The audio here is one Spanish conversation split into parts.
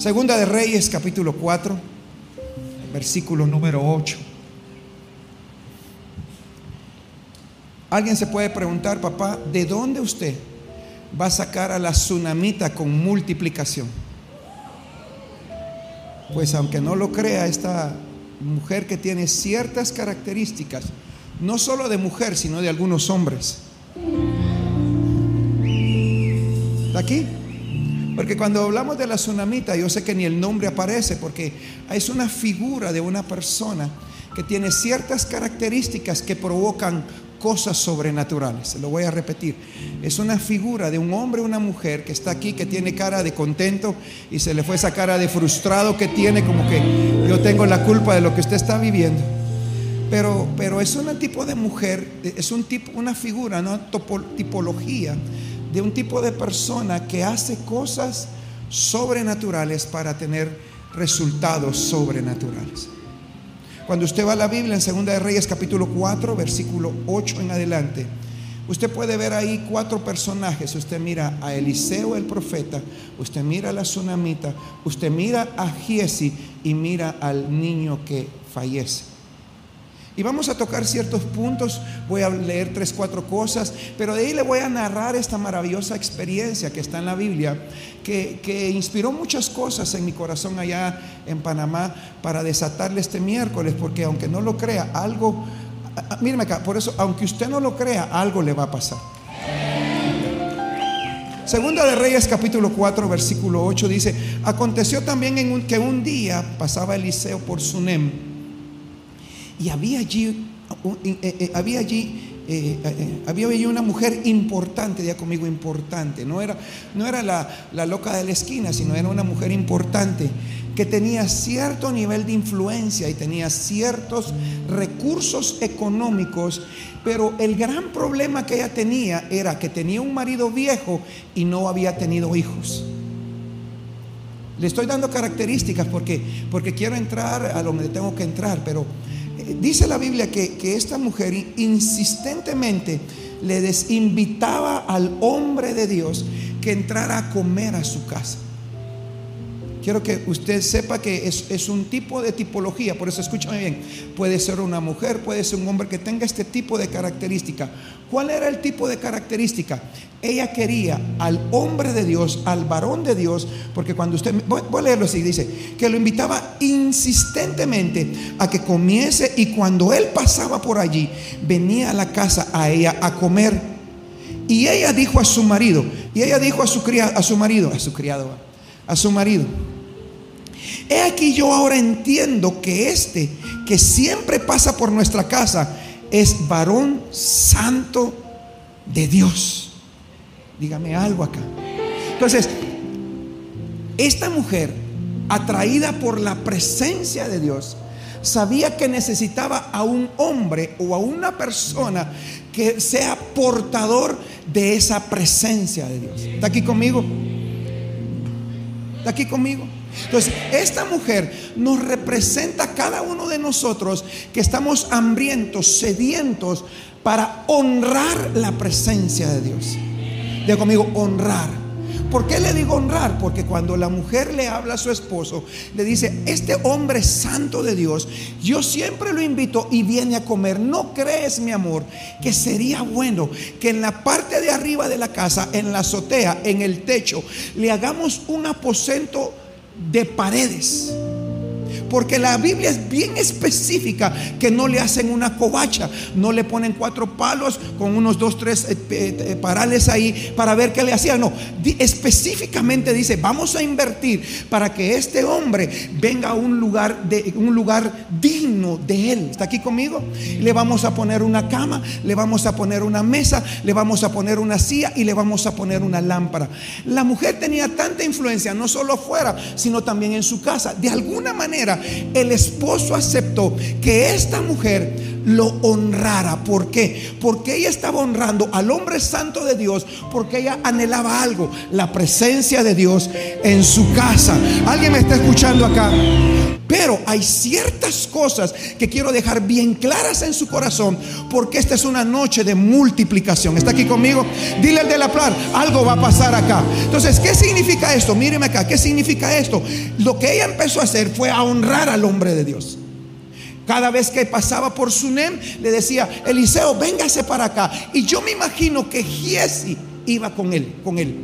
Segunda de Reyes, capítulo 4, versículo número 8. Alguien se puede preguntar, papá, ¿de dónde usted va a sacar a la tsunamita con multiplicación? Pues aunque no lo crea, esta mujer que tiene ciertas características, no solo de mujer, sino de algunos hombres. ¿Está aquí? Porque cuando hablamos de la tsunamita, yo sé que ni el nombre aparece, porque es una figura de una persona que tiene ciertas características que provocan cosas sobrenaturales. Lo voy a repetir. Es una figura de un hombre o una mujer que está aquí, que tiene cara de contento y se le fue esa cara de frustrado que tiene, como que yo tengo la culpa de lo que usted está viviendo. Pero, pero es un tipo de mujer, es un tipo, una figura, una tipología de un tipo de persona que hace cosas sobrenaturales para tener resultados sobrenaturales. Cuando usted va a la Biblia en Segunda de Reyes capítulo 4, versículo 8 en adelante, usted puede ver ahí cuatro personajes. Usted mira a Eliseo el profeta, usted mira a la tsunamita, usted mira a Giesi y mira al niño que fallece. Y vamos a tocar ciertos puntos, voy a leer tres, cuatro cosas, pero de ahí le voy a narrar esta maravillosa experiencia que está en la Biblia, que, que inspiró muchas cosas en mi corazón allá en Panamá para desatarle este miércoles, porque aunque no lo crea, algo, míreme acá, por eso, aunque usted no lo crea, algo le va a pasar. Segunda de Reyes capítulo 4 versículo 8 dice, aconteció también en que un día pasaba Eliseo por Sunem y había allí, eh, eh, había allí eh, allí una mujer importante, ya conmigo importante, no era, no era la, la, loca de la esquina, sino era una mujer importante que tenía cierto nivel de influencia y tenía ciertos recursos económicos, pero el gran problema que ella tenía era que tenía un marido viejo y no había tenido hijos. Le estoy dando características porque, porque quiero entrar a donde tengo que entrar, pero dice la Biblia que, esta mujer insistentemente le desinvitaba al hombre de Dios que entrara a comer a su casa. Quiero que usted sepa que es, un tipo de tipología, por eso escúchame bien, puede ser una mujer, puede ser un hombre que tenga este tipo de característica. ¿Cuál era el tipo de característica? Ella quería al hombre de Dios, al varón de Dios, porque cuando usted, voy, a leerlo así, dice, que lo invitaba insistentemente a que comiese y cuando él pasaba por allí, venía a la casa a ella a comer. Y ella dijo a su marido, y ella dijo a su, criado, a su marido, a su criado, a su marido, He aquí yo ahora entiendo que este que siempre pasa por nuestra casa es varón santo de Dios. Dígame algo acá. Entonces, esta mujer, atraída por la presencia de Dios, sabía que necesitaba a un hombre o a una persona que sea portador de esa presencia de Dios. ¿Está aquí conmigo? ¿Está aquí conmigo? Entonces, esta mujer nos representa a cada uno de nosotros que estamos hambrientos, sedientos para honrar la presencia de Dios. Diga conmigo, honrar. ¿Por qué le digo honrar? Porque cuando la mujer le habla a su esposo, le dice, este hombre santo de Dios, yo siempre lo invito y viene a comer. ¿No crees, mi amor, que sería bueno que en la parte de arriba de la casa, en la azotea, en el techo, le hagamos un aposento de paredes. Porque la Biblia es bien específica que no le hacen una covacha, no le ponen cuatro palos con unos dos, tres eh, eh, parales ahí para ver qué le hacían. No, específicamente dice, vamos a invertir para que este hombre venga a un lugar, de, un lugar digno de él. ¿Está aquí conmigo? Le vamos a poner una cama, le vamos a poner una mesa, le vamos a poner una silla y le vamos a poner una lámpara. La mujer tenía tanta influencia, no solo fuera, sino también en su casa. De alguna manera, el esposo aceptó que esta mujer lo honrara. ¿Por qué? Porque ella estaba honrando al hombre santo de Dios, porque ella anhelaba algo, la presencia de Dios en su casa. ¿Alguien me está escuchando acá? Pero hay ciertas cosas que quiero dejar bien claras en su corazón, porque esta es una noche de multiplicación. ¿Está aquí conmigo? Dile al de la plan, algo va a pasar acá. Entonces, ¿qué significa esto? Míreme acá, ¿qué significa esto? Lo que ella empezó a hacer fue a honrar al hombre de Dios. Cada vez que pasaba por Sunem, le decía, Eliseo, véngase para acá. Y yo me imagino que Giesi iba con él, con él.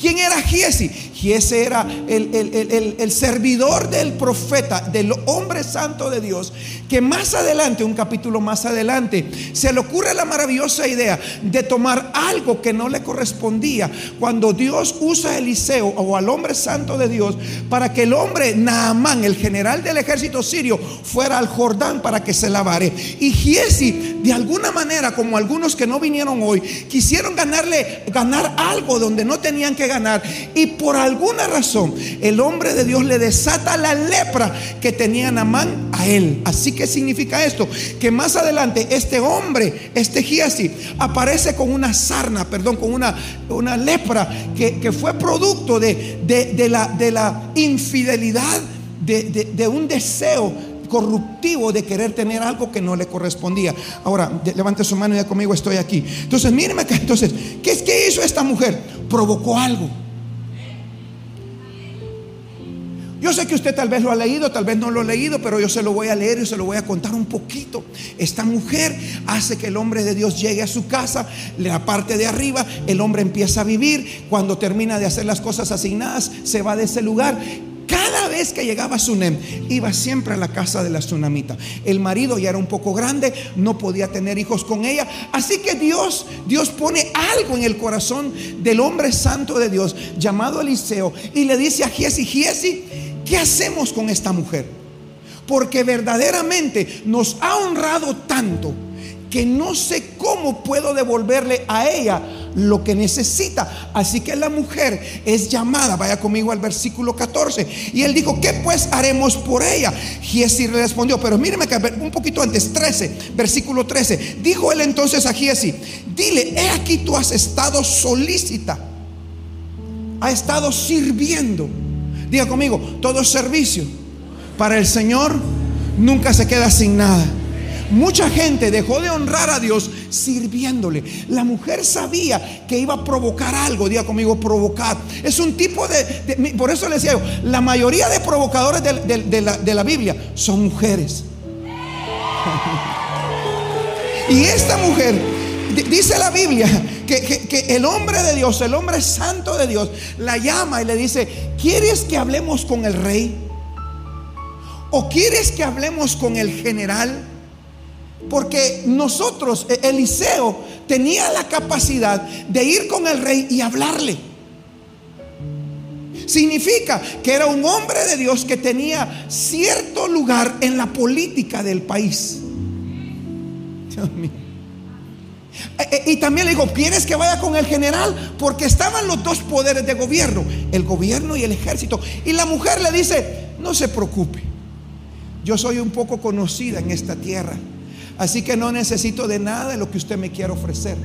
¿Quién era Giesi? Giesi era el, servidor del profeta, del hombre santo de Dios, que más adelante, un capítulo más adelante, se le ocurre la maravillosa idea de tomar algo que no le correspondía cuando Dios usa a Eliseo o al hombre santo de Dios para que el hombre Naamán, el general del ejército sirio, fuera al Jordán para que se lavare. Y Giesi, de alguna manera, como algunos que no vinieron hoy, quisieron ganarle, ganar algo donde no tenía que ganar. Y por alguna razón el hombre de Dios le desata la lepra que tenía Namán a él. Así que significa esto, que más adelante este hombre, este Giasi, aparece con una sarna, perdón, con una, una lepra que, fue producto de, de, la, de la infidelidad de, de un deseo corruptivo de querer tener algo que no le correspondía. Ahora, levante su mano y ya conmigo estoy aquí. Entonces, míreme. Entonces, ¿qué es que hizo esta mujer? Provocó algo. Yo sé que usted tal vez lo ha leído, tal vez no lo ha leído, pero yo se lo voy a leer y se lo voy a contar un poquito. Esta mujer hace que el hombre de Dios llegue a su casa, la parte de arriba, el hombre empieza a vivir, cuando termina de hacer las cosas asignadas, se va de ese lugar cada vez que llegaba Sunem, iba siempre a la casa de la tsunamita. El marido ya era un poco grande, no podía tener hijos con ella. Así que Dios, Dios pone algo en el corazón del hombre santo de Dios, llamado Eliseo, y le dice a Giesi, Giesi, ¿qué hacemos con esta mujer? Porque verdaderamente nos ha honrado tanto que no sé cómo puedo devolverle a ella lo que necesita. Así que la mujer es llamada, vaya conmigo al versículo 14. Y él dijo, ¿qué pues haremos por ella? Giesi respondió, pero míreme que un poquito antes, 13, versículo 13. Dijo él entonces a Giesi, dile, he aquí tú has estado solícita, ha estado sirviendo. Diga conmigo, todo servicio para el Señor nunca se queda sin nada. Mucha gente dejó de honrar a Dios sirviéndole. La mujer sabía que iba a provocar algo. Diga conmigo, provocar. Es un tipo de... por eso le decía yo, la mayoría de provocadores de, la, Biblia son mujeres. y esta mujer, dice la Biblia, que, el hombre de Dios, el hombre santo de Dios, la llama y le dice, ¿quieres que hablemos con el rey? ¿O quieres que hablemos con el general? Porque nosotros, e-, Eliseo, tenía la capacidad de ir con el rey y hablarle. Significa que era un hombre de Dios que tenía cierto lugar en la política del país. Dios mío. E-, e-, y también le digo, ¿quieres que vaya con el general? Porque estaban los dos poderes de gobierno, el gobierno y el ejército. Y la mujer le dice, no se preocupe, yo soy un poco conocida en esta tierra. Así que no necesito de nada de lo que usted me quiera ofrecer.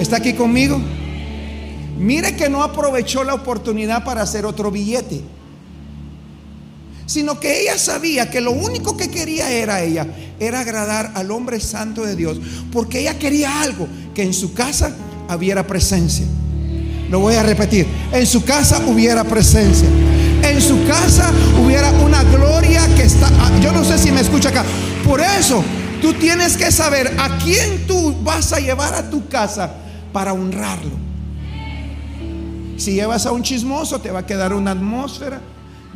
¿Está aquí conmigo? Mire que no aprovechó la oportunidad para hacer otro billete, sino que ella sabía que lo único que quería era ella, era agradar al hombre santo de Dios, porque ella quería algo, que en su casa hubiera presencia. Lo voy a repetir, en su casa hubiera presencia en su casa hubiera una gloria que está, ah, yo no sé si me escucha acá. Por eso tú tienes que saber a quién tú vas a llevar a tu casa para honrarlo. Si llevas a un chismoso, te va a quedar una atmósfera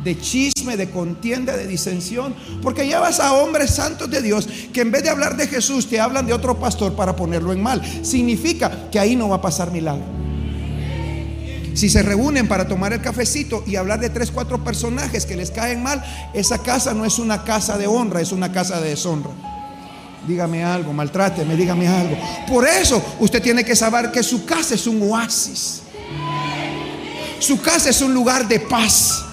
de chisme, de contienda, de disensión, porque llevas a hombres santos de Dios que en vez de hablar de Jesús te hablan de otro pastor para ponerlo en mal. Significa que ahí no va a pasar milagro. Si se reúnen para tomar el cafecito y hablar de tres, cuatro personajes que les caen mal, esa casa no es una casa de honra, es una casa de deshonra. Dígame algo, maltráteme, dígame algo. Por eso usted tiene que saber que su casa es un oasis. Su casa es un lugar de paz.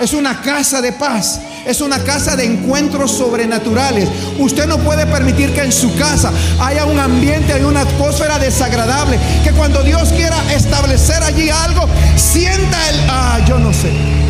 Es una casa de paz. es una casa de encuentros sobrenaturales. Usted no puede permitir que en su casa haya un ambiente, hay una atmósfera desagradable. Que cuando Dios quiera establecer allí algo, sienta el, ah, yo no sé.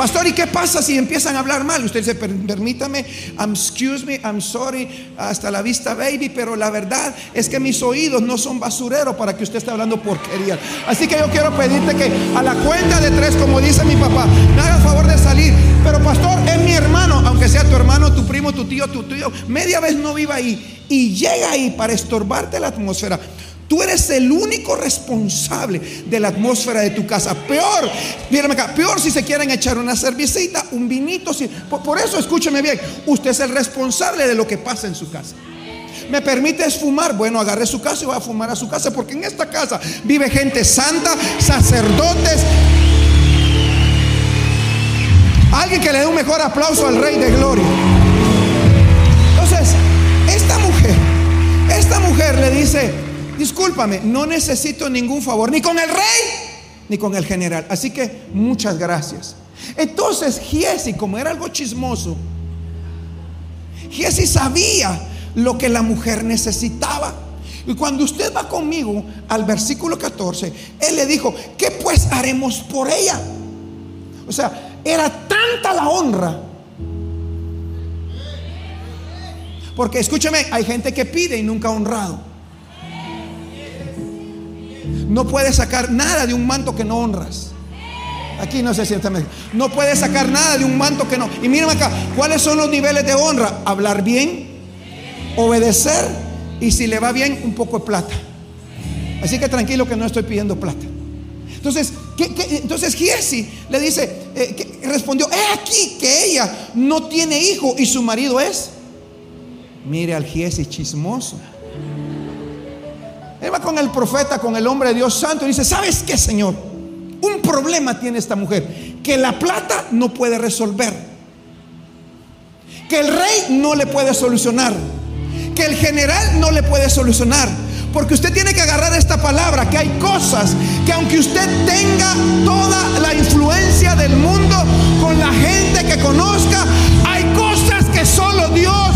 Pastor, ¿y qué pasa si empiezan a hablar mal? Usted dice, permítame, I'm, excuse me, I'm sorry, hasta la vista, baby, pero la verdad es que mis oídos no son basureros para que usted esté hablando porquería. Así que yo quiero pedirte que a la cuenta de tres, como dice mi papá, me haga el favor de salir. Pero pastor, es mi hermano, aunque sea tu hermano, tu primo, tu tío, tu tío, media vez no viva ahí y llega ahí para estorbarte la atmósfera. Tú eres el único responsable de la atmósfera de tu casa. Peor, mírame acá, peor si se quieren echar una cervecita, un vinito. Si, por, eso, escúcheme bien, usted es el responsable de lo que pasa en su casa. ¿Me permite fumar? Bueno, agarre su casa y va a fumar a su casa, porque en esta casa vive gente santa, sacerdotes. Alguien que le dé un mejor aplauso al Rey de Gloria. Entonces, esta mujer, esta mujer le dice, discúlpame, no necesito ningún favor, ni con el rey, ni con el general. Así que muchas gracias. Entonces Giesi, como era algo chismoso, Giesi sabía lo que la mujer necesitaba. Y cuando usted va conmigo al versículo 14, él le dijo, ¿qué pues haremos por ella? O sea, era tanta la honra. Porque escúcheme, hay gente que pide y nunca ha honrado. No puedes sacar nada de un manto que no honras. Aquí no se sienta No puedes sacar nada de un manto que no. Y mírame acá, ¿cuáles son los niveles de honra? Hablar bien, obedecer y si le va bien, un poco de plata. Así que tranquilo que no estoy pidiendo plata. Entonces, entonces Giesi le dice, eh, respondió, he aquí que ella no tiene hijo y su marido es. Mire al Giesi chismoso. Él va con el profeta, con el hombre de Dios santo y dice, ¿sabes qué, Señor? Un problema tiene esta mujer, que la plata no puede resolver, que el rey no le puede solucionar, que el general no le puede solucionar. Porque usted tiene que agarrar esta palabra, que hay cosas que aunque usted tenga toda la influencia del mundo con la gente que conozca, hay cosas que solo Dios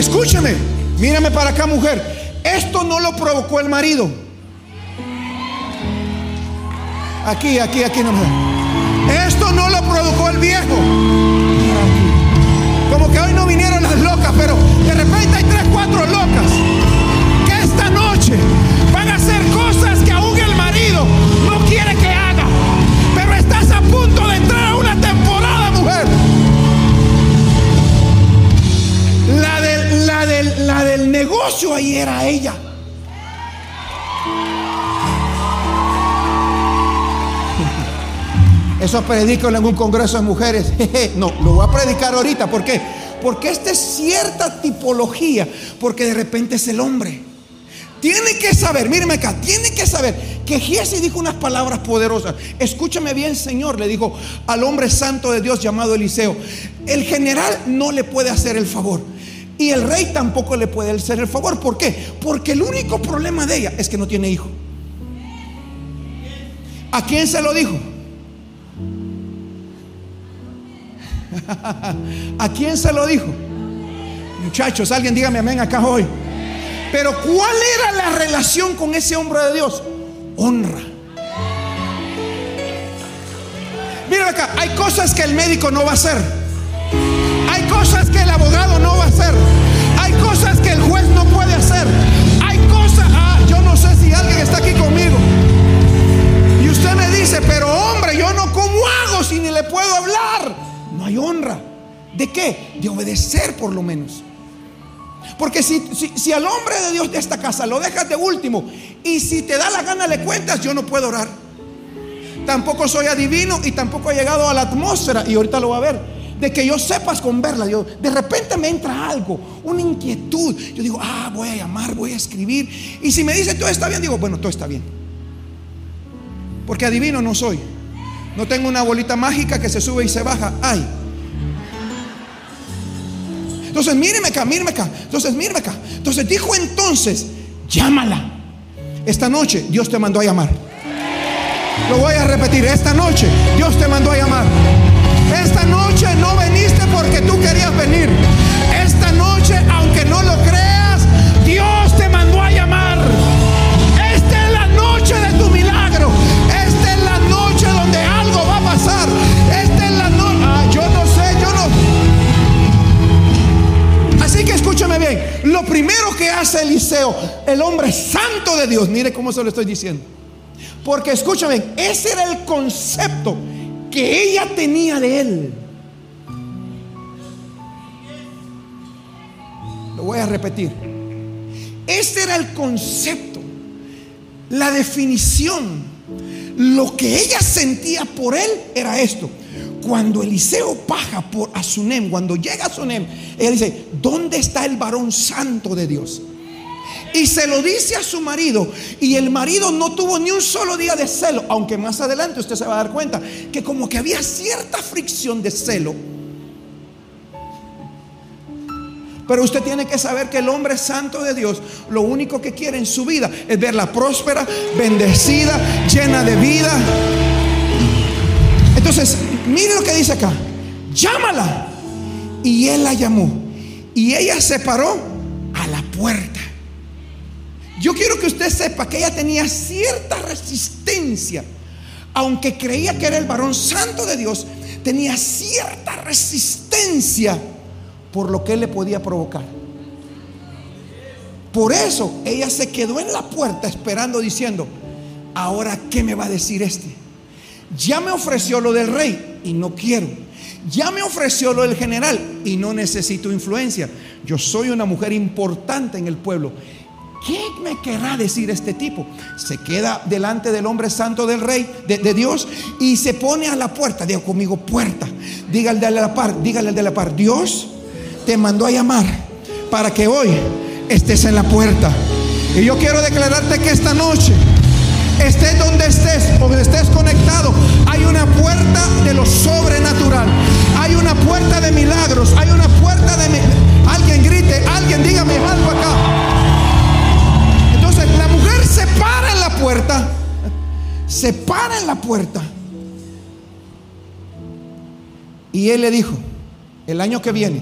acá, escúcheme, míreme para acá mujer, esto no lo provocó el marido. Aquí, aquí, aquí no me... Esto no lo produjo el viejo. Como que hoy no vinieron las locas, pero de repente hay tres, cuatro locas que esta noche van a hacer cosas que aún el marido no quiere que haga. La del, negocio ahí era ella. Eso predico en un congreso de mujeres. no, lo voy a predicar ahorita. ¿Por qué? Porque esta es cierta tipología. Porque de repente es el hombre. Tiene que saber, míreme acá, tiene que saber que Giesi dijo unas palabras poderosas. Escúchame bien, Señor, le dijo al hombre santo de Dios llamado Eliseo. El general no le puede hacer el favor. Y el rey tampoco le puede hacer el favor. ¿Por qué? Porque el único problema de ella es que no tiene hijo. ¿A quién se lo dijo? ¿A quién se lo dijo? Muchachos, alguien dígame amén acá hoy. Pero ¿cuál era la relación con ese hombre de Dios? Honra. Miren acá, hay cosas que el médico no va a hacer. Cosas que el abogado no va a hacer. Hay cosas que el juez no puede hacer. Hay cosas, ah, yo no sé si alguien está aquí conmigo. Y usted me dice, pero hombre, yo no como hago si ni le puedo hablar no hay honra. ¿De qué? De obedecer por lo menos. Porque si, si, al hombre de Dios de esta casa lo dejas de último y si te da la gana le cuentas, yo no puedo orar. Tampoco soy adivino y tampoco he llegado a la atmósfera, y ahorita lo va a ver, de que yo sepas con verla. Yo, de repente me entra algo, una inquietud. Yo digo, ah, voy a llamar, voy a escribir. Y si me dice todo está bien, digo, bueno, todo está bien. Porque adivino no soy. No tengo una bolita mágica que se sube y se baja. Ay. Entonces, míreme acá, míreme acá. Entonces, míreme acá. Entonces dijo entonces, llámala. Esta noche Dios te mandó a llamar. Lo voy a repetir. Esta noche Dios te mandó a llamar. Esta noche no veniste porque tú querías venir. Esta noche, aunque no lo creas, Dios te mandó a llamar. Esta es la noche de tu milagro. Esta es la noche donde algo va a pasar. Esta es la noche. Ah, yo no sé, yo no. Así que escúchame bien. Lo primero que hace Eliseo, el hombre santo de Dios, mire cómo se lo estoy diciendo. Porque escúchame, ese era el concepto que ella tenía de él. Lo voy a repetir. Ese era el concepto, la definición. Lo que ella sentía por él era esto. Cuando Eliseo baja por a Sunem, cuando llega a Sunem, ella dice, ¿dónde está el varón santo de Dios? Y se lo dice a su marido. Y el marido no tuvo ni un solo día de celo. Aunque más adelante usted se va a dar cuenta que como que había cierta fricción de celo. Pero usted tiene que saber que el hombre santo de Dios lo único que quiere en su vida es verla próspera, bendecida, llena de vida. Entonces, mire lo que dice acá. Llámala. Y él la llamó. Y ella se paró a la puerta. Yo quiero que usted sepa que ella tenía cierta resistencia. Aunque creía que era el varón santo de Dios, tenía cierta resistencia por lo que él le podía provocar. Por eso ella se quedó en la puerta esperando diciendo, ahora ¿qué me va a decir este? Ya me ofreció lo del rey y no quiero. Ya me ofreció lo del general y no necesito influencia. Yo soy una mujer importante en el pueblo ¿Qué me querrá decir este tipo? Se queda delante del hombre santo del rey, de, Dios, y se pone a la puerta. Diga conmigo, puerta. Dígale de la par, dígale de la par. Dios te mandó a llamar para que hoy estés en la puerta. Y yo quiero declararte que esta noche, estés donde estés donde estés conectado, hay una puerta de lo sobrenatural. Hay una puerta de milagros. Hay una puerta de... Alguien grite, alguien dígame algo acá para en la puerta. Se para en la puerta. Y él le dijo, el año que viene,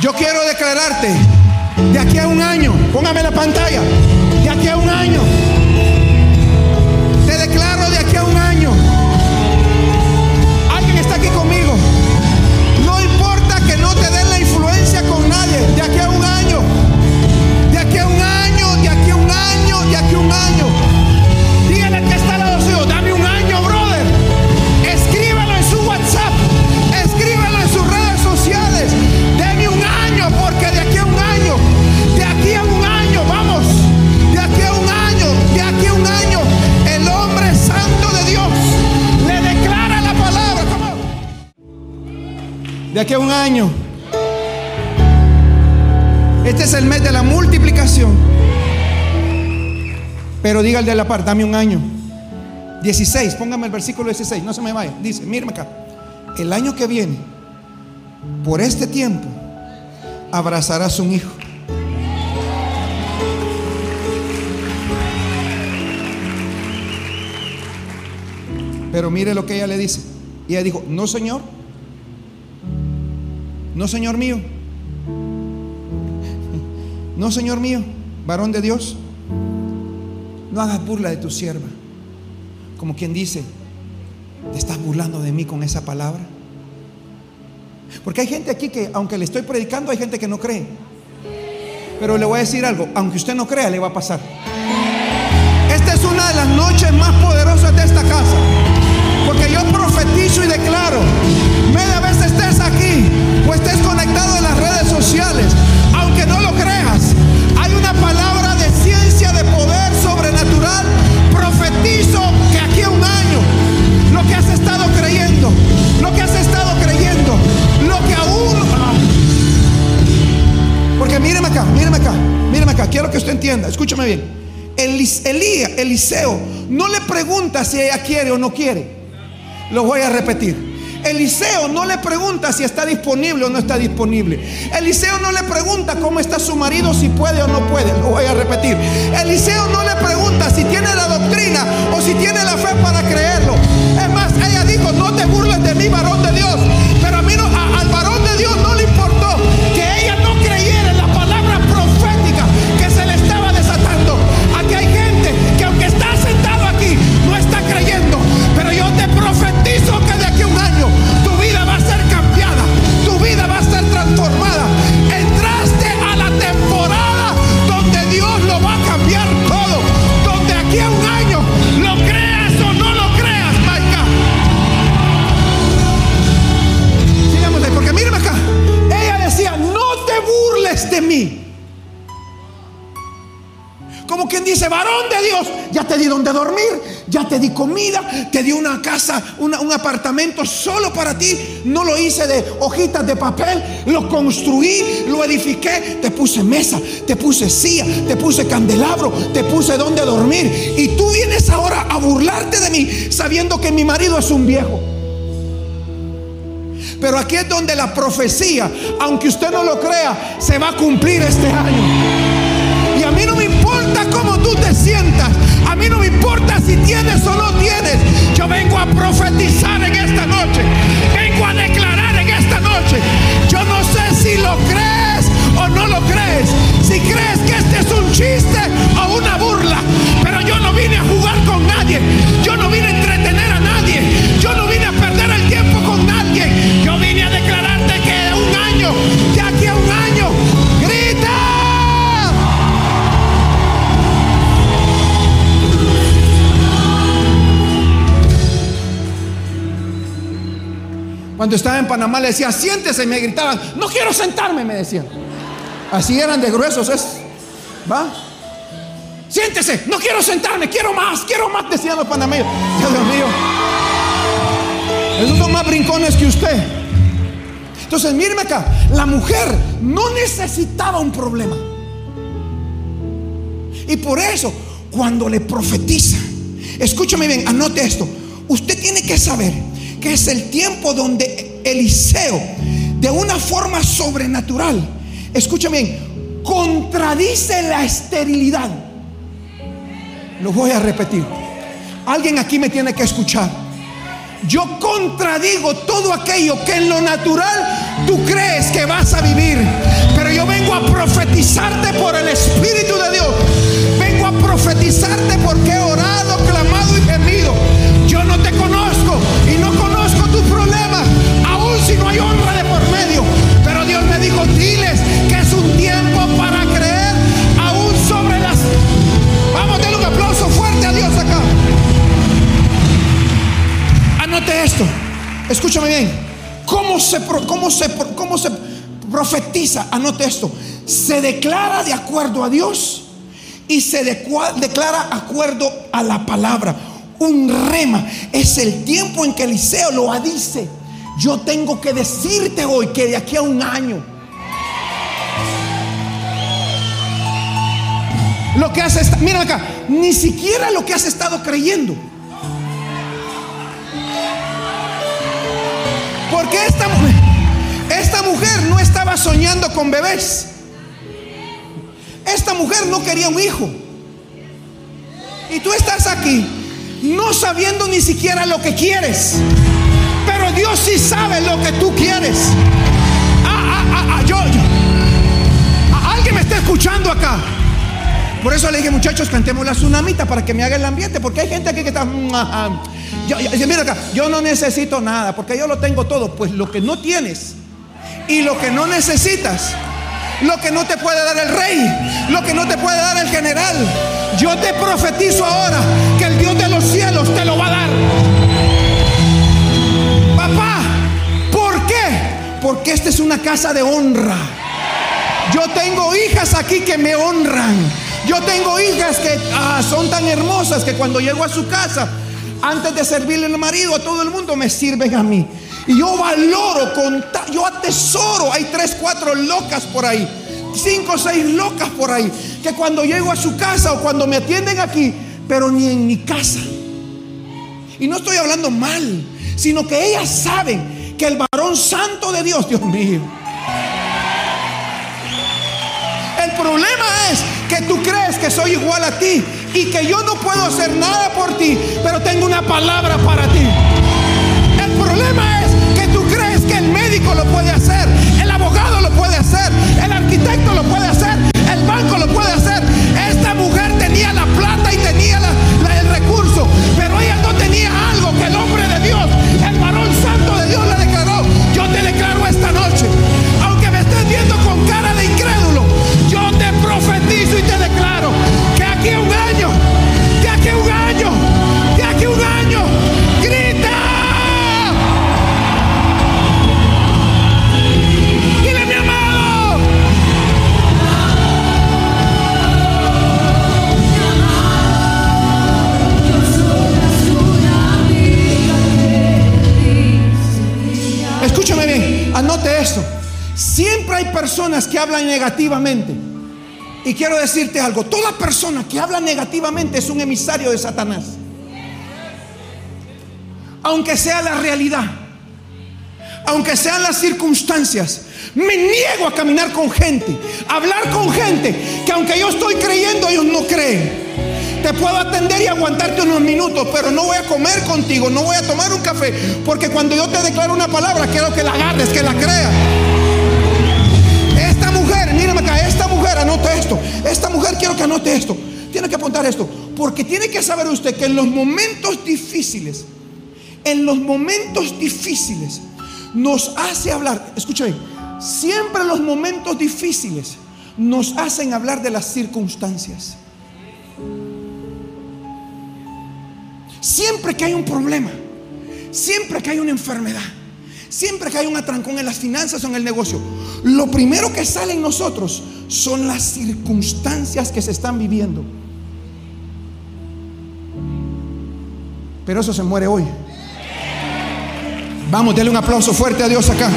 yo quiero declararte, de aquí a un año, póngame la pantalla, de aquí a un año, un año. Dígale que está al lado dame un año, brother. Escríbelo en su WhatsApp, escríbelo en sus redes sociales. Deme un año, porque de aquí a un año, de aquí a un año, vamos, de aquí a un año, de aquí a un año, el hombre santo de Dios le declara la palabra. De aquí a un año. Este es el mes de la multiplicación. Pero diga el de la par, dame un año. 16, póngame el versículo 16, no se me vaya. Dice, mírame acá. El año que viene, por este tiempo, abrazarás un hijo. Pero mire lo que ella le dice. Y ella dijo, no señor, no señor mío, no señor mío, varón de Dios. No hagas burla de tu sierva. Como quien dice, ¿te estás burlando de mí con esa palabra? Porque hay gente aquí que, aunque le estoy predicando, hay gente que no cree. Pero le voy a decir algo, aunque usted no crea, le va a pasar. Esta es una de las noches más poderosas de esta casa. Porque yo profetizo y declaro, media vez estés aquí o estés conectado en las redes sociales, aunque no lo creas, lo que has estado creyendo, lo que has estado creyendo, lo que aún... Porque míreme acá, míreme acá, míreme acá, quiero que usted entienda, escúchame bien. Elías, Eliseo, no le pregunta si ella quiere o no quiere. Lo voy a repetir. Eliseo no le pregunta si está disponible o no está disponible. Eliseo no le pregunta cómo está su marido, si puede o no puede. Lo voy a repetir. Eliseo no le pregunta si tiene la doctrina o si tiene la fe para creerlo. Ella dijo, no te burles de mí, varón de Dios. Pero a mí no, al varón de Dios no le importó que ella no creyera Como quien dice, varón de Dios, ya te di donde dormir, ya te di comida, te di una casa, un apartamento solo para ti. No lo hice de hojitas de papel, lo construí, lo edifiqué, te puse mesa, te puse silla, te puse candelabro, te puse donde dormir. Y tú vienes ahora a burlarte de mí sabiendo que mi marido es un viejo. Pero aquí es donde la profecía, aunque usted no lo crea, se va a cumplir este año. Importa si tienes o no tienes. Yo vengo a profetizar en esta noche. Vengo a declarar en esta noche. Yo no sé si lo crees o no lo crees. Si crees que este es un chiste o una burla. Pero yo no vine a jugar con nadie. Yo no vine a entretener a nadie. Yo no vine a perder el tiempo con nadie. Yo vine a declararte que un año, de aquí a un año, Cuando estaba en Panamá le decía, siéntese, y me gritaban, no quiero sentarme, me decían. Así eran de gruesos, es. ¿Va? Siéntese, no quiero sentarme, quiero más, quiero más, decían los panameños. Dios mío. Esos son más brincones que usted. Entonces, míreme acá, la mujer no necesitaba un problema. Y por eso, cuando le profetiza, escúchame bien, anote esto. Usted tiene que saber que es el tiempo donde Eliseo, de una forma sobrenatural, escúchame bien, contradice la esterilidad. Lo voy a repetir. Alguien aquí me tiene que escuchar. Yo contradigo todo aquello que en lo natural tú crees que vas a vivir. Pero yo vengo a profetizarte por el Espíritu de Dios. Vengo a profetizarte porque he orado, cómo se, profetiza? Anote esto. Se declara de acuerdo a Dios y se declara acuerdo a la palabra. Un rema es el tiempo en que Eliseo lo dice. Yo tengo que decirte hoy que de aquí a un año. Lo que has estado, mira acá, ni siquiera lo que has estado creyendo. Porque esta mujer, mujer no estaba soñando con bebés. Esta mujer no quería un hijo. Y tú estás aquí no sabiendo ni siquiera lo que quieres. Pero Dios sí sabe lo que tú quieres. Ah, ah, ah, yo, Alguien me está escuchando acá. Por eso le dije, muchachos, cantemos la tsunamita para que me haga el ambiente. Porque hay gente aquí que está. mm, yo- mira acá, yo no necesito nada porque yo lo tengo todo. Pues lo que no tienes y lo que no necesitas, lo que no te puede dar el rey, lo que no te puede dar el general. Yo te profetizo ahora que el Dios de los cielos te lo va a dar. Papá, ¿por qué? Porque esta es una casa de honra. Yo tengo hijas aquí que me honran. Yo tengo hijas que ah, son tan hermosas que cuando llego a su casa, antes de servirle al marido a todo el mundo, me sirven a mí. Y yo valoro, yo atesoro. Hay tres, cuatro locas por ahí. Cinco o seis locas por ahí. que cuando llego a su casa o cuando me atienden aquí, pero ni en mi casa. Y no estoy hablando mal, sino que ellas saben que el varón santo de Dios, Dios mío, el problema es que tú crees que soy igual a ti y que yo no puedo hacer nada por ti, pero tengo una palabra para ti. El problema es médico lo puede hacer, el abogado lo puede hacer, el arquitecto lo puede hacer, el banco lo puede hacer. Esta mujer tenía la plata y tenía el recurso, pero ella no tenía algo Hay personas que hablan negativamente. Y quiero decirte algo, toda persona que habla negativamente es un emisario de Satanás. Aunque sea la realidad, aunque sean las circunstancias, me niego a caminar con gente, a hablar con gente que aunque yo estoy creyendo, ellos no creen. Te puedo atender y aguantarte unos minutos, pero no voy a comer contigo, no voy a tomar un café, porque cuando yo te declaro una palabra, quiero que la agarres, que la creas. Anote esto. Esta mujer quiero que anote esto. Tiene que apuntar esto, porque tiene que saber usted que en los momentos difíciles, en los momentos difíciles, nos hace hablar, escucha bien, siempre los momentos difíciles nos hacen hablar de las circunstancias. Siempre que hay un problema, siempre que hay una enfermedad, siempre que hay un atrancón en las finanzas o en el negocio, lo primero que sale en nosotros son las circunstancias que se están viviendo. Pero eso se muere hoy. Vamos, denle un aplauso fuerte a Dios acá.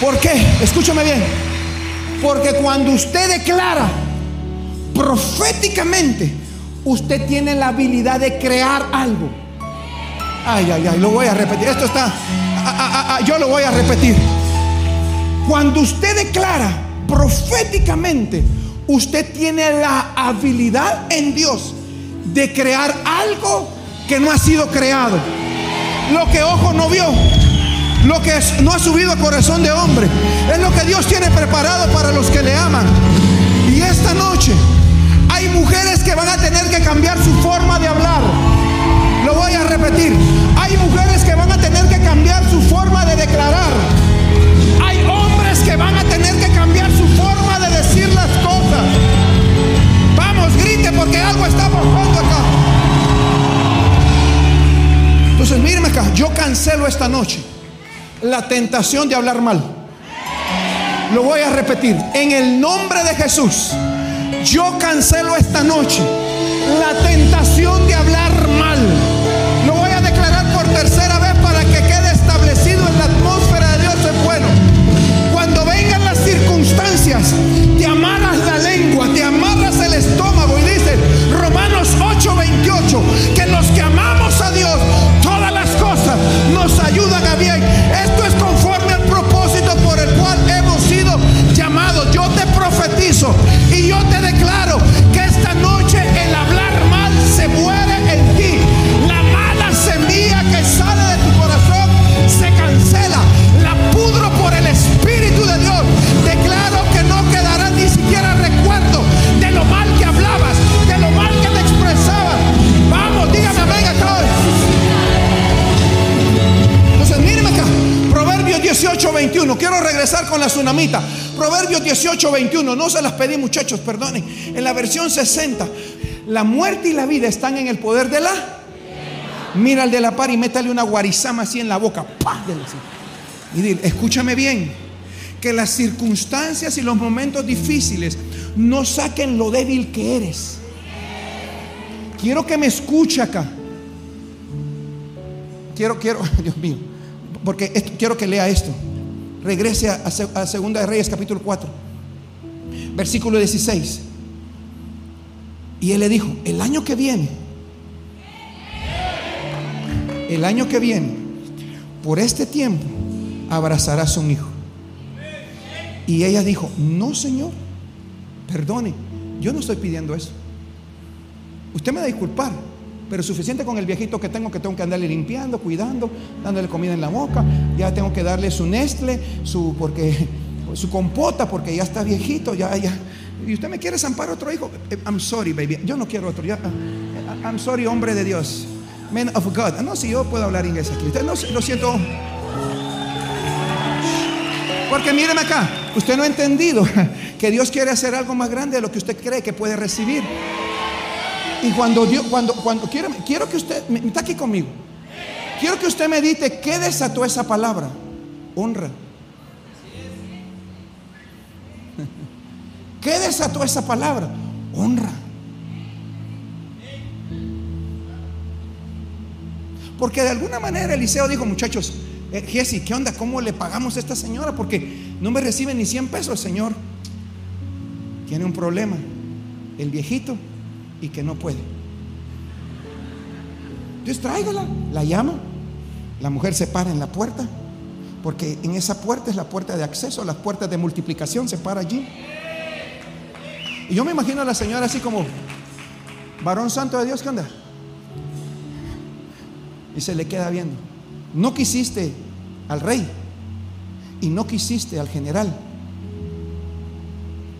¿Por qué? Escúchame bien. Porque cuando usted declara proféticamente, usted tiene la habilidad de crear algo. Ay, ay, ay, lo voy a repetir. Esto está, a, a, a, yo lo voy a repetir. Cuando usted declara proféticamente, usted tiene la habilidad en Dios de crear algo que no ha sido creado. Lo que ojo no vio, lo que no ha subido a corazón de hombre, es lo que Dios tiene preparado para los que le aman. Y esta noche hay mujeres que van a tener que cambiar su forma de hablar. Voy a repetir. Hay mujeres que van a tener que cambiar su forma de declarar. Hay hombres que van a tener que cambiar su forma de decir las cosas. Vamos, grite porque algo está pasando acá. Entonces, míreme acá. Yo cancelo esta noche la tentación de hablar mal. Lo voy a repetir. En el nombre de Jesús, yo cancelo esta noche la tentación de hablar mal. Circunstancias, 18, 21. No se las pedí, muchachos, perdonen. En la versión 60, la muerte y la vida están en el poder de la. Mira al de la par y métale una guarizama así en la boca. Y dile, escúchame bien. Que las circunstancias y los momentos difíciles no saquen lo débil que eres. Quiero que me escuche acá. Quiero, quiero, Dios mío. Porque esto- quiero que lea esto. Regrese a, a Segunda de Reyes capítulo 4, versículo 16. Y él le dijo, el año que viene, el año que viene, por este tiempo, abrazarás un hijo. Y ella dijo, no, Señor, perdone, yo no estoy pidiendo eso. Usted me va a disculpar, pero suficiente con el viejito que tengo, que tengo que andarle limpiando, cuidando, dándole comida en la boca, ya tengo que darle su nestle, su, porque, su compota, porque ya está viejito, ya, ya. Y usted me quiere zampar otro hijo. Eh, I'm sorry, baby. Yo no quiero otro. Ya, eh, I'm sorry, hombre de Dios. Man of God. No, si yo puedo hablar inglés aquí. Usted no, lo siento. Porque míreme acá, usted no ha entendido que Dios quiere hacer algo más grande de lo que usted cree que puede recibir. Y cuando Dios, cuando, cuando quiero, quiero que usted, está aquí conmigo. Quiero que usted medite qué desató esa palabra. Honra. ¿Qué desató esa palabra? Honra. Porque de alguna manera Eliseo dijo, muchachos, eh, Jesse, ¿qué onda? ¿Cómo le pagamos a esta señora? Porque no me recibe ni 100 pesos, Señor. Tiene un problema. El viejito y que no puede. Entonces tráigala, la llama. La mujer se para en la puerta, porque en esa puerta es la puerta de acceso, las puertas de multiplicación se para allí. Y yo me imagino a la señora así como, varón santo de Dios, ¿qué onda? Y se le queda viendo. No quisiste al rey y no quisiste al general,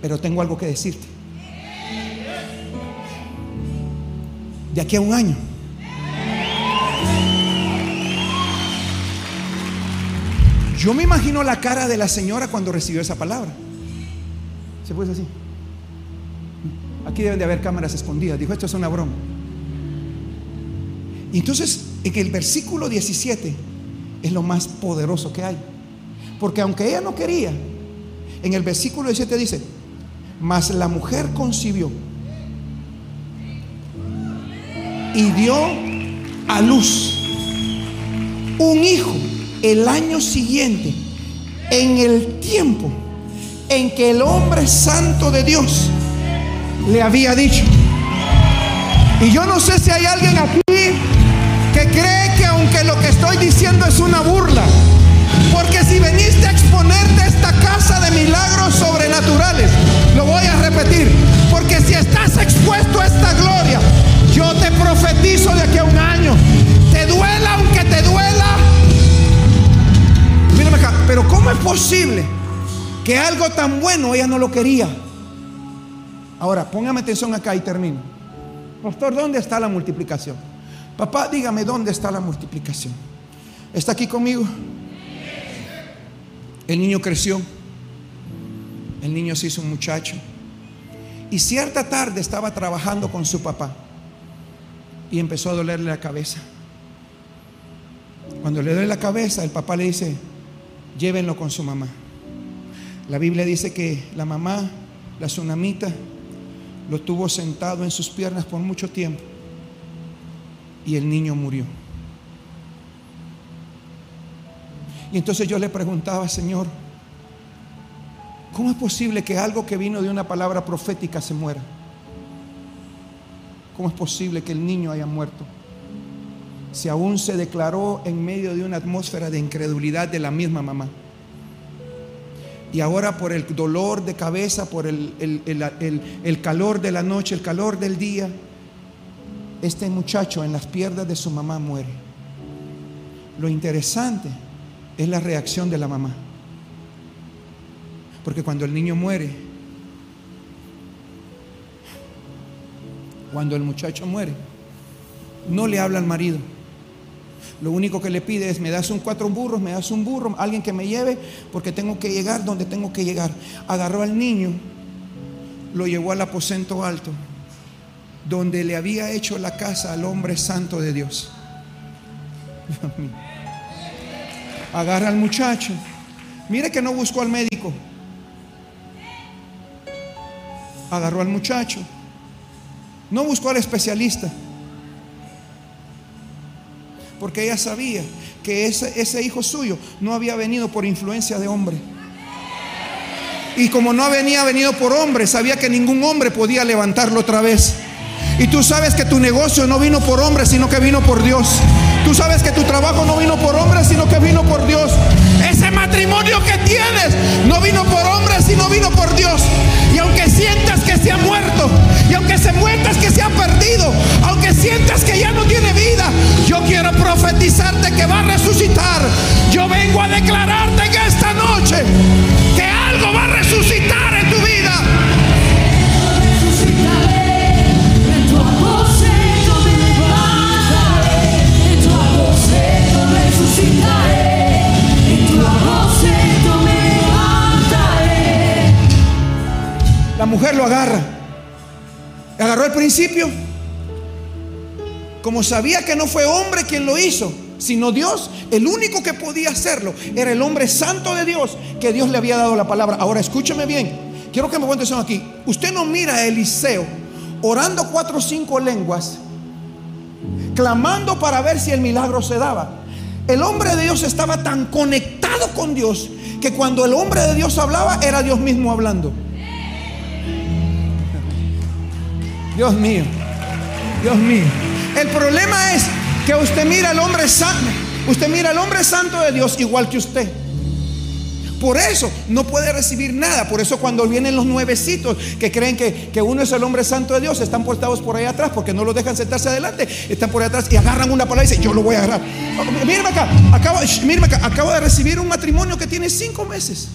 pero tengo algo que decirte. De aquí a un año. Yo me imagino la cara de la señora cuando recibió esa palabra. Se puso así. Aquí deben de haber cámaras escondidas. Dijo, esto es una broma. Y entonces, en el versículo 17, es lo más poderoso que hay. Porque aunque ella no quería, en el versículo 17 dice, mas la mujer concibió y dio a luz un hijo el año siguiente, en el tiempo en que el hombre santo de Dios le había dicho. Y yo no sé si hay alguien aquí que cree que aunque lo que estoy diciendo es una burla, porque si veniste a exponerte esta casa de milagros sobrenaturales, lo voy a repetir, porque si estás expuesto a profetizo de aquí a un año, te duela aunque te duela. Mírame acá, pero ¿cómo es posible que algo tan bueno ella no lo quería? Ahora, póngame atención acá y termino. Pastor, ¿dónde está la multiplicación? Papá, dígame dónde está la multiplicación. ¿Está aquí conmigo? El niño creció. El niño se hizo un muchacho. Y cierta tarde estaba trabajando con su papá. Y empezó a dolerle la cabeza. Cuando le duele la cabeza, el papá le dice, llévenlo con su mamá. La Biblia dice que la mamá, la tsunamita, lo tuvo sentado en sus piernas por mucho tiempo y el niño murió. Y entonces yo le preguntaba, Señor, ¿cómo es posible que algo que vino de una palabra profética se muera? ¿Cómo es posible que el niño haya muerto? Si aún se declaró en medio de una atmósfera de incredulidad de la misma mamá. Y ahora por el dolor de cabeza, por el, el calor de la noche, el calor del día, este muchacho en las piernas de su mamá muere. Lo interesante es la reacción de la mamá. Porque cuando el niño muere, cuando el muchacho muere, no le habla al marido. Lo único que le pide es, me das un cuatro burros, me das un burro, alguien que me lleve, porque tengo que llegar donde tengo que llegar. Agarró al niño, lo llevó al aposento alto donde le había hecho la casa al hombre santo de Dios. Agarra al muchacho. Mire que no buscó al médico. Agarró al muchacho. No buscó al especialista. Porque ella sabía que ese, ese hijo suyo no había venido por influencia de hombre. Y como no venía venido por hombre, sabía que ningún hombre podía levantarlo otra vez. Y tú sabes que tu negocio no vino por hombre, sino que vino por Dios. Tú sabes que tu trabajo no vino por hombre, sino que vino por Dios. Ese matrimonio que tienes no vino por hombre, sino vino por Dios. Y aunque sientas que se ha muerto, y aunque se muertas que se ha perdido, aunque sientas que ya no tiene vida, yo quiero profetizarte que va a resucitar. Yo vengo a declararte que esta noche que algo va a resucitar en tu vida. En La mujer lo agarra. Agarró al principio. Como sabía que no fue hombre quien lo hizo, sino Dios, el único que podía hacerlo era el hombre santo de Dios que Dios le había dado la palabra. Ahora escúcheme bien. Quiero que me ponga atención aquí. Usted no mira a Eliseo orando cuatro o cinco lenguas, clamando para ver si el milagro se daba. El hombre de Dios estaba tan conectado con Dios que cuando el hombre de Dios hablaba era Dios mismo hablando. Dios mío, Dios mío. El problema es que usted mira al hombre santo, usted mira al hombre santo de Dios igual que usted. Por eso no puede recibir nada. Por eso cuando vienen los nuevecitos que creen que, que uno es el hombre santo de Dios, están portados por ahí atrás porque no los dejan sentarse adelante. Están por ahí atrás y agarran una palabra y dicen, yo lo voy a agarrar. Oh, Mírame acá, acabo, acá, acabo de recibir un matrimonio que tiene cinco meses.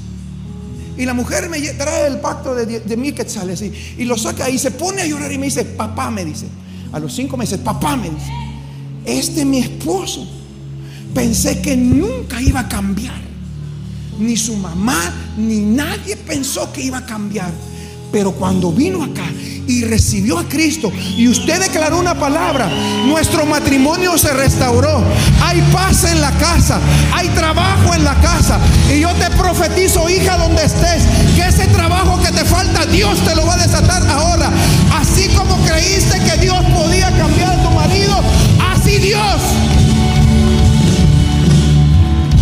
Y la mujer me trae el pacto de, de mil quetzales y, y lo saca y se pone a llorar y me dice, papá, me dice, a los cinco meses, papá, me dice, este mi esposo, pensé que nunca iba a cambiar. Ni su mamá, ni nadie pensó que iba a cambiar. Pero cuando vino acá y recibió a Cristo y usted declaró una palabra, nuestro matrimonio se restauró. Hay paz en la casa, hay trabajo en la casa. Y yo te profetizo, hija, donde estés, que ese trabajo que te falta, Dios te lo va a desatar ahora. Así como creíste que Dios podía cambiar a tu marido, así Dios.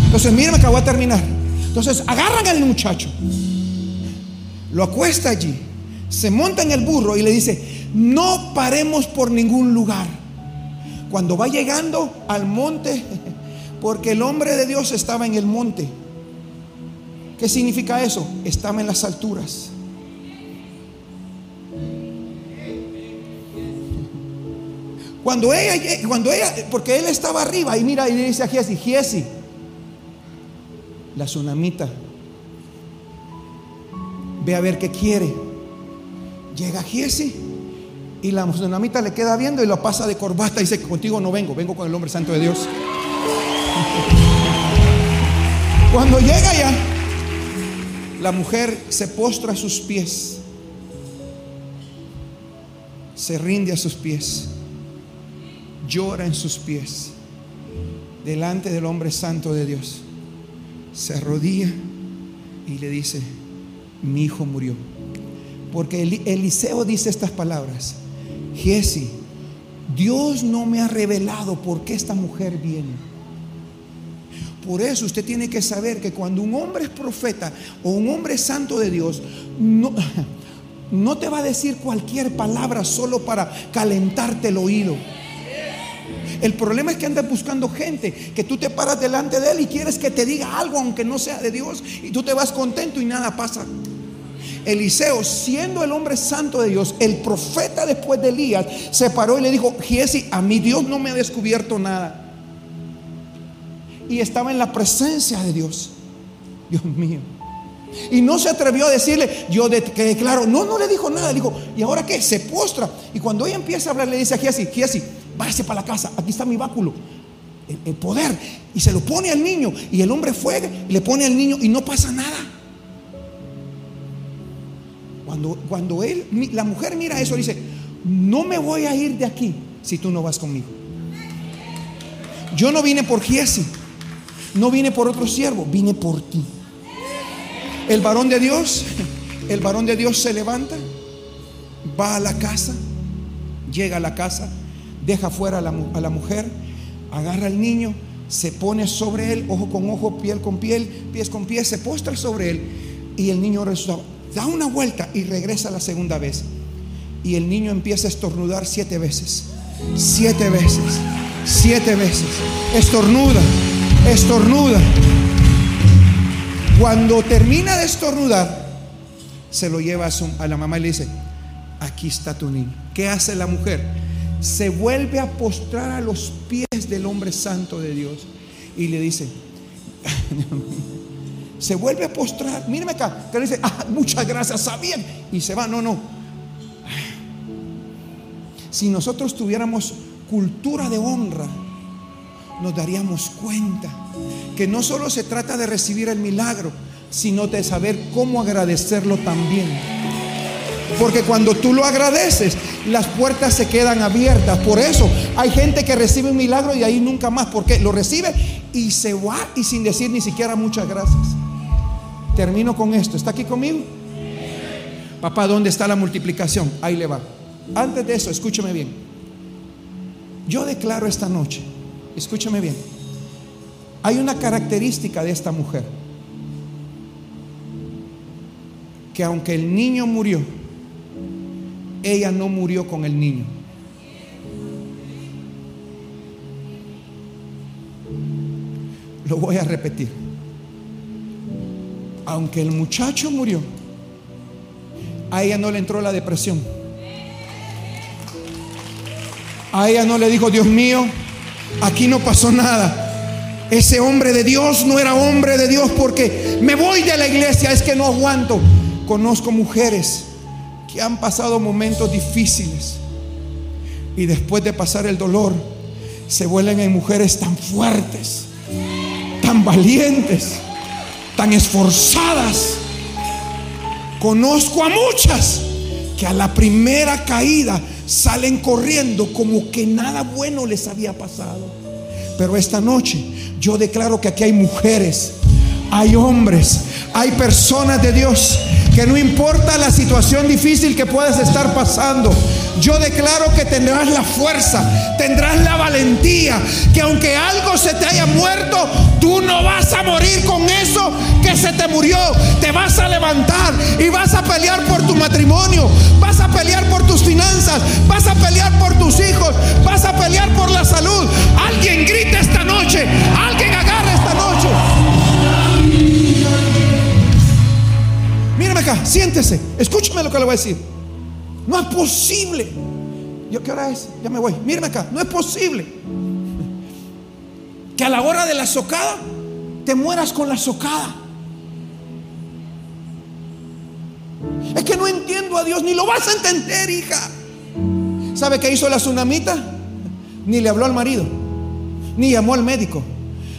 Entonces, miren, me acabo de terminar. Entonces, agarran al muchacho, lo acuesta allí, se monta en el burro y le dice, no paremos por ningún lugar. Cuando va llegando al monte, porque el hombre de Dios estaba en el monte. ¿Qué significa eso? Estaba en las alturas. Cuando ella, cuando ella, porque él estaba arriba y mira y le dice a Giesi, Giesi, la tsunamita, ve a ver qué quiere. Llega Giesi y la tsunamita le queda viendo y lo pasa de corbata y dice, contigo no vengo, vengo con el hombre santo de Dios. Cuando llega ya, la mujer se postra a sus pies, se rinde a sus pies, llora en sus pies, delante del hombre santo de Dios. Se arrodilla y le dice, mi hijo murió. Porque Eli- Eliseo dice estas palabras, Giesi, Dios no me ha revelado por qué esta mujer viene. Por eso usted tiene que saber que cuando un hombre es profeta o un hombre santo de Dios, no, no te va a decir cualquier palabra solo para calentarte el oído. El problema es que andas buscando gente que tú te paras delante de él y quieres que te diga algo aunque no sea de Dios y tú te vas contento y nada pasa. Eliseo, siendo el hombre santo de Dios, el profeta después de Elías, se paró y le dijo, Giesi, a mí Dios no me ha descubierto nada. Y estaba en la presencia de Dios. Dios mío. Y no se atrevió a decirle, yo de, que declaro, no, no le dijo nada, le dijo, ¿y ahora qué? Se postra. Y cuando ella empieza a hablar, le dice a Giesi, Giesi, váyase para la casa, aquí está mi báculo, el, el poder. Y se lo pone al niño. Y el hombre fue, le pone al niño y no pasa nada. Cuando, cuando él, la mujer mira eso, dice, no me voy a ir de aquí si tú no vas conmigo. Yo no vine por Giesi, no vine por otro siervo, vine por ti. El varón de Dios, el varón de Dios se levanta, va a la casa, llega a la casa, deja fuera a la, mujer, agarra al niño, se pone sobre él, ojo con ojo, piel con piel, pies con pies, se postra sobre él y el niño resucita. Da una vuelta y regresa la segunda vez. Y el niño empieza a estornudar siete veces. Siete veces. Siete veces. Estornuda. Estornuda. Cuando termina de estornudar, se lo lleva a, la mamá y le dice, aquí está tu niño. ¿Qué hace la mujer? Se vuelve a postrar a los pies del hombre santo de Dios y le dice, se vuelve a postrar, míreme acá, que le dice, "Ah, muchas gracias, sabían, y se va, no, no. Si nosotros tuviéramos cultura de honra, nos daríamos cuenta que no solo se trata de recibir el milagro, sino de saber cómo agradecerlo también. Porque cuando tú lo agradeces, las puertas se quedan abiertas. Por eso hay gente que recibe un milagro y ahí nunca más. Porque lo recibe y se va y sin decir ni siquiera muchas gracias. Termino con esto. ¿Está aquí conmigo? Papá, ¿dónde está la multiplicación? Ahí le va. Antes de eso, escúcheme bien. Yo declaro esta noche, escúcheme bien. Hay una característica de esta mujer. Que aunque el niño murió, ella no murió con el niño. Lo voy a repetir. Aunque el muchacho murió, a ella no le entró la depresión. A ella no le dijo, Dios mío, aquí no pasó nada. Ese hombre de Dios no era hombre de Dios porque me voy de la iglesia, es que no aguanto. Conozco mujeres que han pasado momentos difíciles y después de pasar el dolor se vuelven en mujeres tan fuertes, tan valientes, tan esforzadas. Conozco a muchas que a la primera caída salen corriendo como que nada bueno les había pasado. Pero esta noche yo declaro que aquí hay mujeres, hay hombres, hay personas de Dios que no importa la situación difícil que puedas estar pasando, yo declaro que tendrás la fuerza, tendrás la valentía, que aunque algo se te haya muerto, tú no vas a morir con eso que se te murió. Te vas a levantar y vas a pelear por tu matrimonio, vas a pelear por tus finanzas, vas a pelear por tus hijos, vas a pelear por la salud. Alguien grita esta noche, alguien agarra esta noche. Mírame acá, siéntese, escúchame lo que le voy a decir. No es posible. ¿Yo qué hora es? Ya me voy. Mírame acá, no es posible que a la hora de la socada te mueras con la socada. Es que no entiendo a Dios, ni lo vas a entender, hija. ¿Sabe qué hizo la tsunamita? Ni le habló al marido, ni llamó al médico,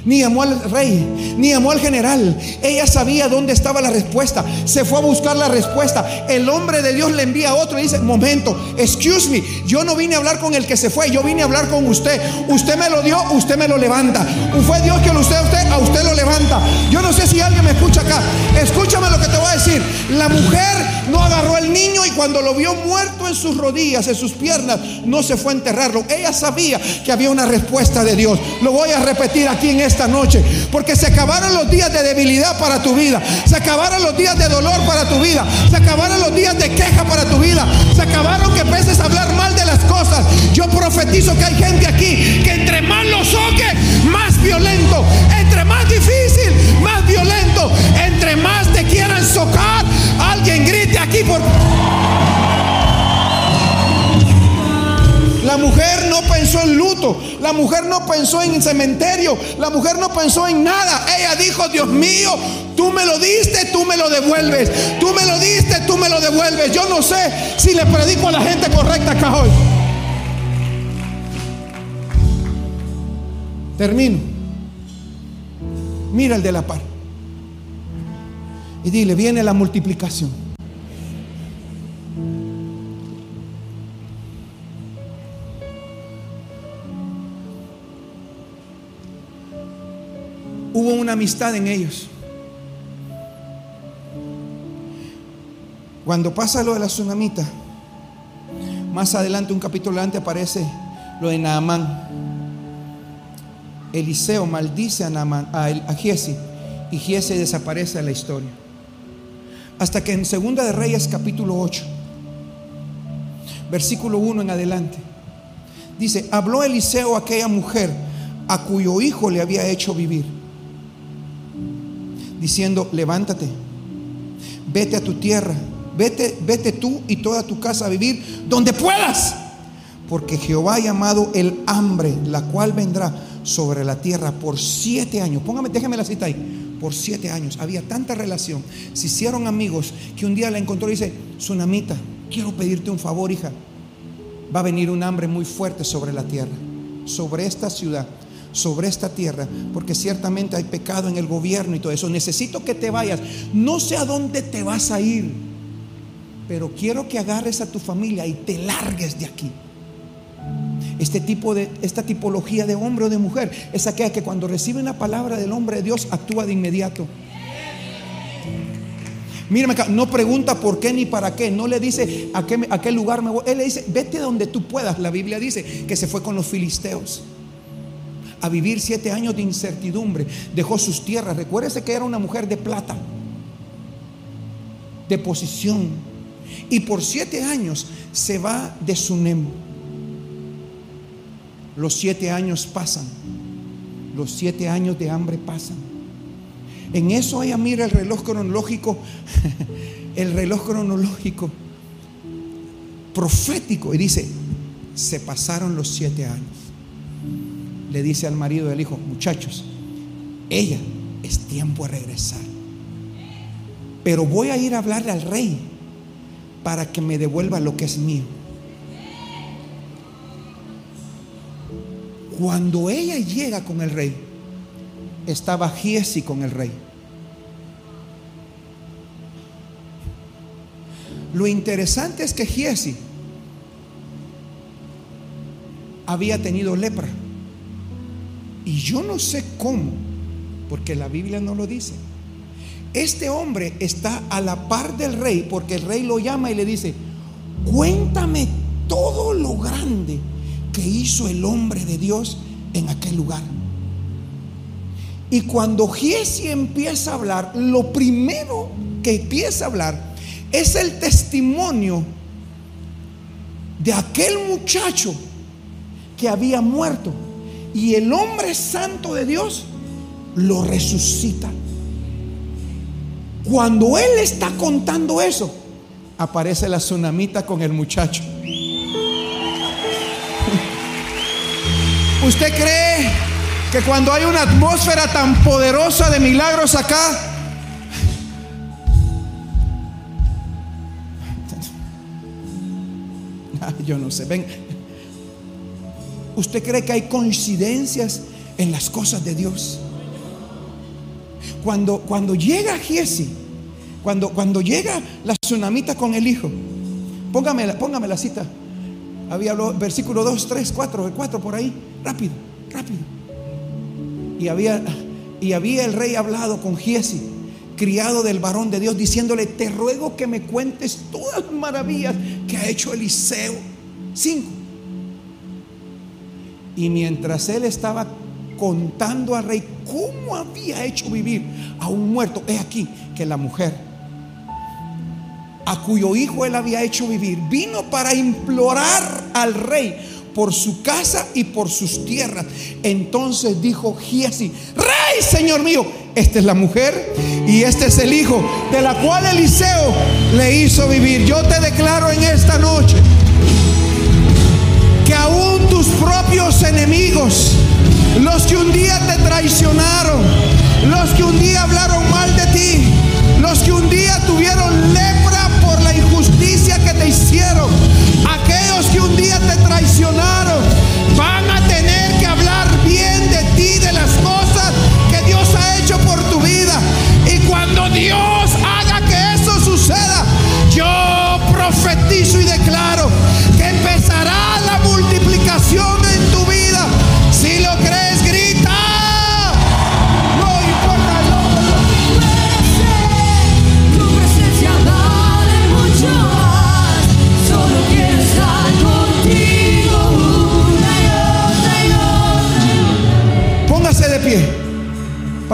ni llamó al rey, ni llamó al general. Ella sabía dónde estaba la respuesta. Se fue a buscar la respuesta. El hombre de Dios le envía a otro y dice, momento, excuse me, yo no vine a hablar con el que se fue, yo vine a hablar con usted. Usted me lo dio, usted me lo levanta. Fue Dios que lo usted a usted, a usted lo levanta. Yo no sé si alguien me escucha acá. Escúchame lo que te voy a decir. La mujer no agarró al niño y cuando lo vio muerto en sus rodillas, en sus piernas, no se fue a enterrarlo. Ella sabía que había una respuesta de Dios. Lo voy a repetir aquí en esta noche, porque se acabaron los días de debilidad para tu vida, se acabaron los días de dolor para tu vida, se acabaron los días de queja para tu vida, se acabaron que empieces a hablar mal de las cosas. Yo profetizo que hay gente aquí que entre más lo soque, más violento, entre más difícil, más violento, la mujer no pensó en cementerio, la mujer no pensó en nada. Ella dijo, Dios mío, tú me lo diste, tú me lo devuelves. Tú me lo diste, tú me lo devuelves. Yo no sé si le predico a la gente correcta acá hoy. Termino. Mira el de la par. Y dile, viene la multiplicación. Hubo una amistad en ellos. Cuando pasa lo de la tsunamita, más adelante, un capítulo adelante, aparece lo de Naamán. Eliseo maldice a, Naaman- a, a Giesi y Giesi desaparece de la historia. Hasta que en Segunda de Reyes capítulo 8, versículo 1 en adelante, dice, habló Eliseo a aquella mujer a cuyo hijo le había hecho vivir, diciendo, levántate, vete a tu tierra, vete, vete tú y toda tu casa a vivir donde puedas, porque Jehová ha llamado el hambre, la cual vendrá sobre la tierra por siete años. Póngame, déjeme la cita ahí. Por siete años había tanta relación. Se hicieron amigos que un día la encontró y dice: Tsunamita, quiero pedirte un favor, hija. Va a venir un hambre muy fuerte sobre la tierra, sobre esta ciudad, sobre esta tierra, porque ciertamente hay pecado en el gobierno y todo eso. Necesito que te vayas. No sé a dónde te vas a ir, pero quiero que agarres a tu familia y te largues de aquí. Este tipo de, esta tipología de hombre o de mujer es aquella que cuando recibe una palabra del hombre de Dios actúa de inmediato. Mírame acá, no pregunta por qué ni para qué, no le dice a qué, a qué lugar me voy. Él le dice, vete donde tú puedas. La Biblia dice que se fue con los filisteos a vivir siete años de incertidumbre. Dejó sus tierras. Recuérdese que era una mujer de plata, de posición. Y por siete años se va de Sunem. Los siete años pasan. Los siete años de hambre pasan. En eso ella mira el reloj cronológico, el reloj cronológico profético y dice, se pasaron los siete años. Le dice al marido del hijo, muchachos, ella es tiempo de regresar. Pero voy a ir a hablarle al rey para que me devuelva lo que es mío. Cuando ella llega con el rey, estaba Giesi con el rey. Lo interesante es que Giesi había tenido lepra. Y yo no sé cómo, porque la Biblia no lo dice. Este hombre está a la par del rey, porque el rey lo llama y le dice, cuéntame todo lo grande que hizo el hombre de Dios en aquel lugar. Y cuando Giesi empieza a hablar, lo primero que empieza a hablar es el testimonio de aquel muchacho que había muerto. Y el hombre santo de Dios lo resucita. Cuando él está contando eso, aparece la tsunamita con el muchacho. ¿Usted cree que cuando hay una atmósfera tan poderosa de milagros acá, Ay, yo no sé, ven, ¿usted cree que hay coincidencias en las cosas de Dios? Cuando, cuando llega Giesi, cuando, cuando llega la tsunamita con el hijo, póngame, la- póngame la cita. Había lo- versículo 2, 3, 4, 4 por ahí, rápido, rápido. Y había, y había el rey hablado con Giesi, criado del varón de Dios, diciéndole, te ruego que me cuentes todas las maravillas que ha hecho Eliseo. Cinco. Y mientras él estaba contando al rey cómo había hecho vivir a un muerto, he aquí que la mujer a cuyo hijo él había hecho vivir, vino para implorar al rey por su casa y por sus tierras. Entonces dijo Giesi, rey, señor mío, esta es la mujer y este es el hijo de la cual Eliseo le hizo vivir. Yo te declaro en esta noche aún tus propios enemigos, los que un día te traicionaron, los que un día hablaron mal de ti, los que un día tuvieron lepra por la injusticia que te hicieron, aquellos que un día te traicionaron,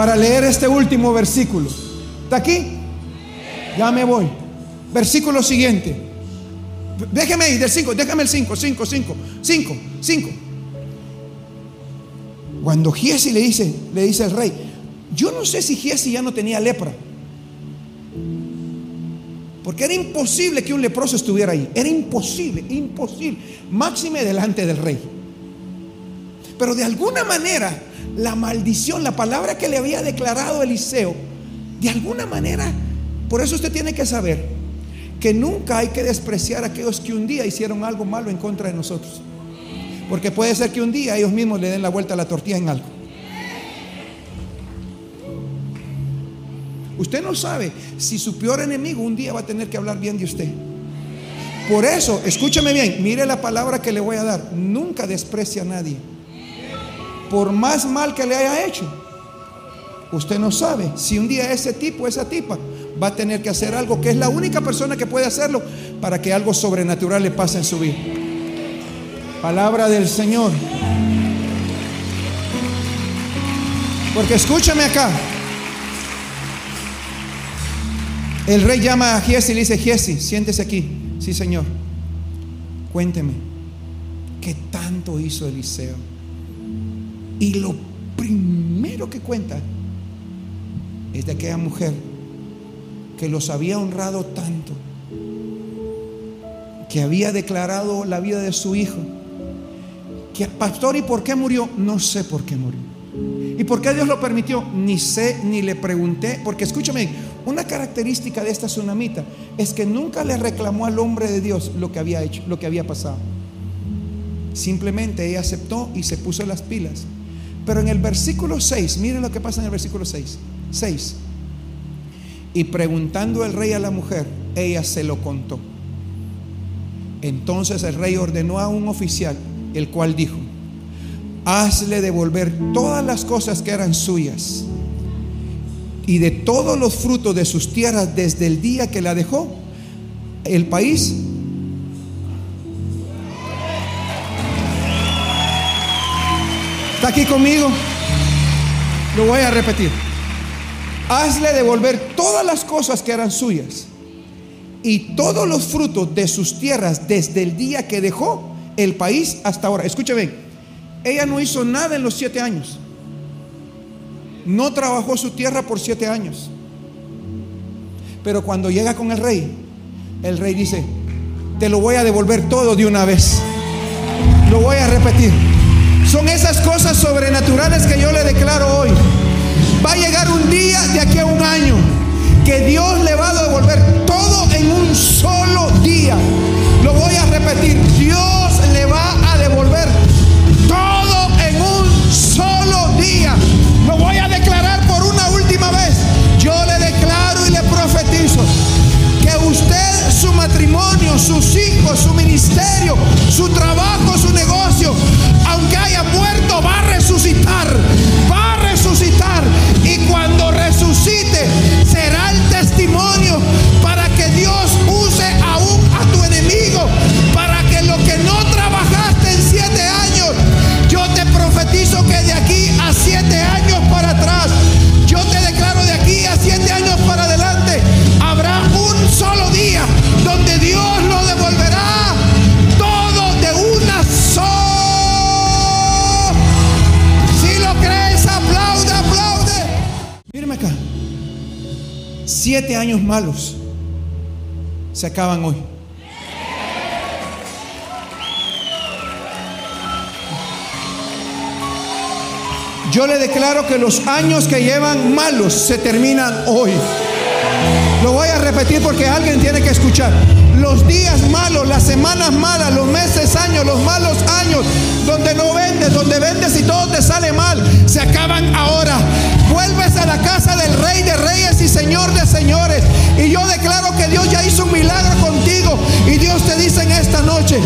para leer este último versículo. ¿Está aquí? Ya me voy. Versículo siguiente. Déjeme ahí, del 5, déjame el 5, 5, 5, 5, 5. Cuando Giesi le dice, le dice al rey, yo no sé si Giesi ya no tenía lepra. Porque era imposible que un leproso estuviera ahí. Era imposible, imposible. Máxime delante del rey. Pero de alguna manera, la maldición, la palabra que le había declarado Eliseo, de alguna manera, por eso usted tiene que saber que nunca hay que despreciar a aquellos que un día hicieron algo malo en contra de nosotros. Porque puede ser que un día ellos mismos le den la vuelta a la tortilla en algo. Usted no sabe si su peor enemigo un día va a tener que hablar bien de usted. Por eso, escúchame bien, mire la palabra que le voy a dar. Nunca desprecia a nadie. Por más mal que le haya hecho. Usted no sabe si un día ese tipo, esa tipa, va a tener que hacer algo que es la única persona que puede hacerlo para que algo sobrenatural le pase en su vida. Palabra del Señor. Porque escúchame acá. El rey llama a Giesi y le dice, Giesi, siéntese aquí. Sí, señor. Cuénteme, ¿qué tanto hizo Eliseo? Y lo primero que cuenta es de aquella mujer que los había honrado tanto, que había declarado la vida de su hijo. Que pastor, ¿y por qué murió? No sé por qué murió. ¿Y por qué Dios lo permitió? Ni sé, ni le pregunté. Porque escúchame, una característica de esta tsunamita es que nunca le reclamó al hombre de Dios lo que había hecho, lo que había pasado. Simplemente ella aceptó y se puso las pilas. Pero en el versículo 6, miren lo que pasa en el versículo 6. 6. Y preguntando el rey a la mujer, ella se lo contó. Entonces el rey ordenó a un oficial, el cual dijo, hazle devolver todas las cosas que eran suyas y de todos los frutos de sus tierras desde el día que la dejó, el país ¿Está aquí conmigo? Lo voy a repetir. Hazle devolver todas las cosas que eran suyas y todos los frutos de sus tierras desde el día que dejó el país hasta ahora. Escúcheme, ella no hizo nada en los siete años. No trabajó su tierra por siete años. Pero cuando llega con el rey, el rey dice, te lo voy a devolver todo de una vez. Lo voy a repetir. Son esas cosas sobrenaturales que yo le declaro hoy. Va a llegar un día de aquí a un año que Dios le va a devolver todo en un solo día. Lo voy a repetir. Dios le va a devolver todo en un solo día. Lo voy a declarar por una última vez. Yo le declaro y le profetizo que usted, su matrimonio, sus hijos, su ministerio, su trabajo, su negocio, aunque haya malos se acaban hoy. Yo le declaro que los años que llevan malos se terminan hoy. Lo voy a repetir porque alguien tiene que escuchar. Los días malos, las semanas malas, los meses, años, los malos años, donde no vendes, donde vendes y todo te sale mal, se acaban ahora. La casa del Rey de Reyes y Señor de Señores. Y yo declaro que Dios ya hizo un milagro contigo. Y Dios te dice en esta noche,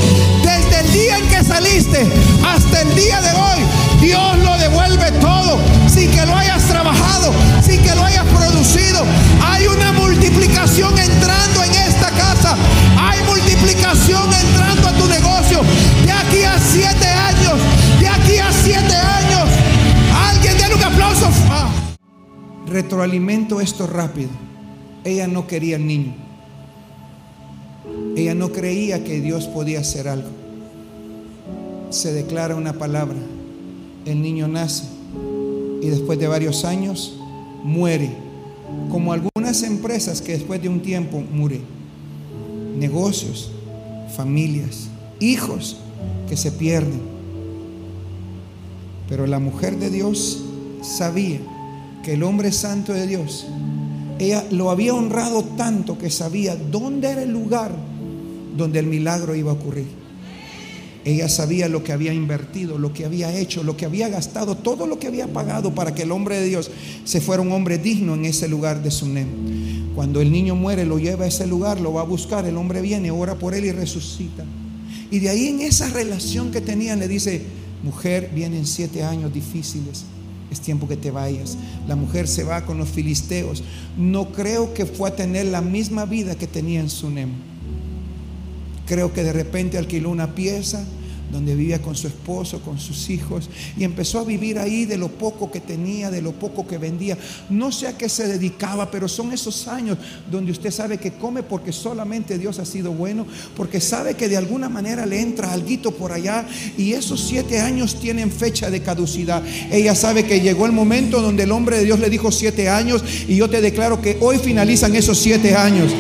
desde el día en que saliste hasta el día de hoy, Dios lo devuelve todo, sin que lo hayas trabajado, sin que lo hayas producido. Hay una multiplicación entrando en esta casa. Hay multiplicación entrando a tu negocio. De aquí a siete años, de aquí a siete años. Retroalimento esto rápido. Ella no quería el niño. Ella no creía que Dios podía hacer algo. Se declara una palabra. El niño nace y después de varios años muere. Como algunas empresas que después de un tiempo mueren. Negocios, familias, hijos que se pierden. Pero la mujer de Dios sabía que el hombre santo de Dios, ella lo había honrado tanto que sabía dónde era el lugar donde el milagro iba a ocurrir. Ella sabía lo que había invertido, lo que había hecho, lo que había gastado, todo lo que había pagado para que el hombre de Dios se fuera un hombre digno en ese lugar de Sunem. Cuando el niño muere, lo lleva a ese lugar, lo va a buscar, el hombre viene, ora por él y resucita. Y de ahí en esa relación que tenían le dice, mujer, vienen siete años difíciles, es tiempo que te vayas. La mujer se va con los filisteos. No creo que fue a tener la misma vida que tenía en Sunem. Creo que de repente alquiló una pieza donde vivía con su esposo, con sus hijos, y empezó a vivir ahí de lo poco que tenía, de lo poco que vendía. No sé a qué se dedicaba, pero son esos años donde usted sabe que come porque solamente Dios ha sido bueno, porque sabe que de alguna manera le entra algo por allá, y esos siete años tienen fecha de caducidad. Ella sabe que llegó el momento donde el hombre de Dios le dijo siete años, y yo te declaro que hoy finalizan esos siete años.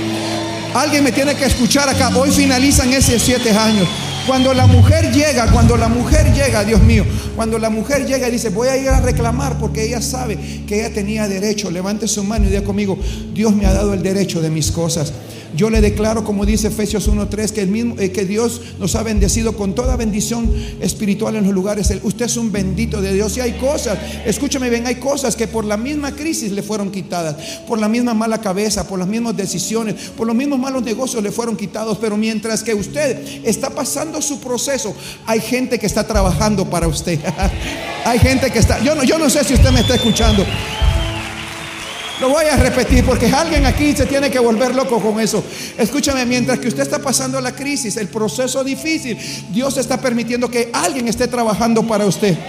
Alguien me tiene que escuchar acá. Hoy finalizan esos siete años. Cuando la mujer llega, cuando la mujer llega, Dios mío, cuando la mujer llega y dice, voy a ir a reclamar porque ella sabe que ella tenía derecho, levante su mano y diga conmigo, Dios me ha dado el derecho de mis cosas. Yo le declaro, como dice Efesios 1:3, que, eh, que Dios nos ha bendecido con toda bendición espiritual en los lugares. Usted es un bendito de Dios. Y hay cosas, escúchame bien, hay cosas que por la misma crisis le fueron quitadas, por la misma mala cabeza, por las mismas decisiones, por los mismos malos negocios le fueron quitados. Pero mientras que usted está pasando su proceso, hay gente que está trabajando para usted. hay gente que está, yo no, yo no sé si usted me está escuchando. Lo voy a repetir porque alguien aquí se tiene que volver loco con eso. Escúchame, mientras que usted está pasando la crisis, el proceso difícil, Dios está permitiendo que alguien esté trabajando para usted.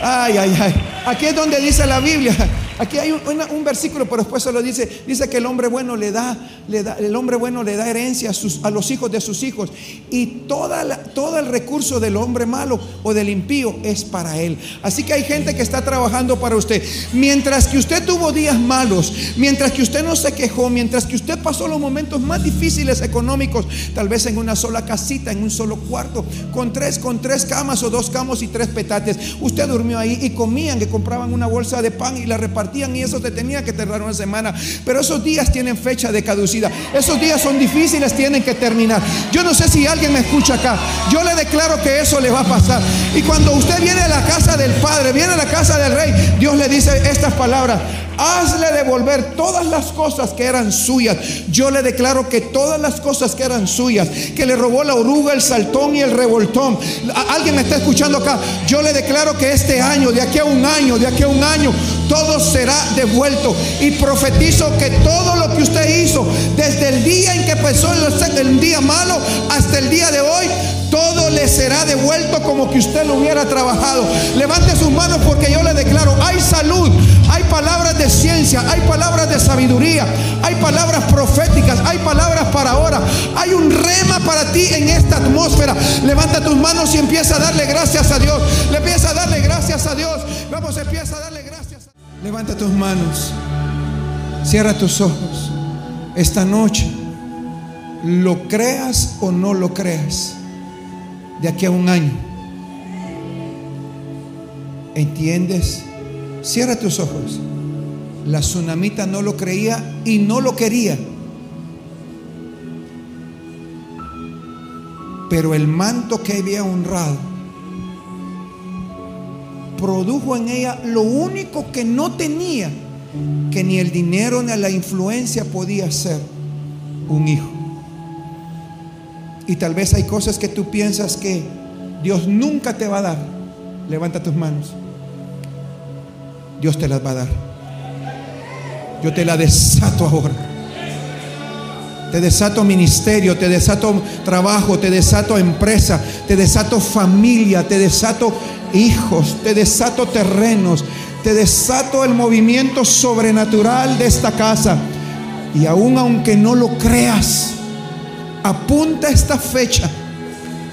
Ay, ay, ay. Aquí es donde dice la Biblia. Aquí hay un, versículo, pero después se lo dice. Dice que el hombre bueno le da, le da el hombre bueno le da herencia a, sus- a los hijos de sus hijos. Y toda la- todo el recurso del hombre malo o del impío es para él. Así que hay gente que está trabajando para usted. Mientras que usted tuvo días malos, mientras que usted no se quejó, mientras que usted pasó los momentos más difíciles económicos, tal vez en una sola casita, en un solo cuarto, con tres, con tres camas o dos camas y tres petates. Usted durmió ahí y comían, que compraban una bolsa de pan y la repartían y eso te tenía que tardar una semana. Pero esos días tienen fecha de caducidad. Esos días son difíciles, tienen que terminar. Yo no sé si alguien me escucha acá. Yo le declaro que eso le va a pasar. Y cuando usted viene a la casa del Padre, viene a la casa del Rey, Dios le dice estas palabras. Hazle devolver todas las cosas que eran suyas. Yo le declaro que todas las cosas que eran suyas, que le robó la oruga, el saltón y el revoltón. Alguien me está escuchando acá. Yo le declaro que este año, de aquí a un año, de aquí a un año, todo será devuelto. Y profetizo que todo lo que usted hizo, desde el día en que empezó el día malo hasta el día de hoy, todo le será devuelto como que usted lo hubiera trabajado. Levante sus manos porque yo le declaro, hay salud, hay palabras de ciencia, hay palabras de sabiduría, hay palabras proféticas, hay palabras para ahora, hay un rema para ti en esta atmósfera. Levanta tus manos y empieza a darle gracias a Dios. Le empieza a darle gracias a Dios. Vamos, empieza a darle gracias. Levanta tus manos. Cierra tus ojos. Esta noche, lo creas o no lo creas, de aquí a un año. ¿Entiendes? Cierra tus ojos. La tsunamita no lo creía y no lo quería. Pero el manto que había honrado produjo en ella lo único que no tenía, que ni el dinero ni la influencia podía hacer, un hijo. Y tal vez hay cosas que tú piensas que Dios nunca te va a dar. Levanta tus manos. Dios te las va a dar. Yo te la desato ahora. Te desato ministerio, te desato trabajo, te desato empresa, te desato familia, te desato hijos, te desato terrenos, te desato el movimiento sobrenatural de esta casa. Y aun aunque no lo creas, apunta esta fecha.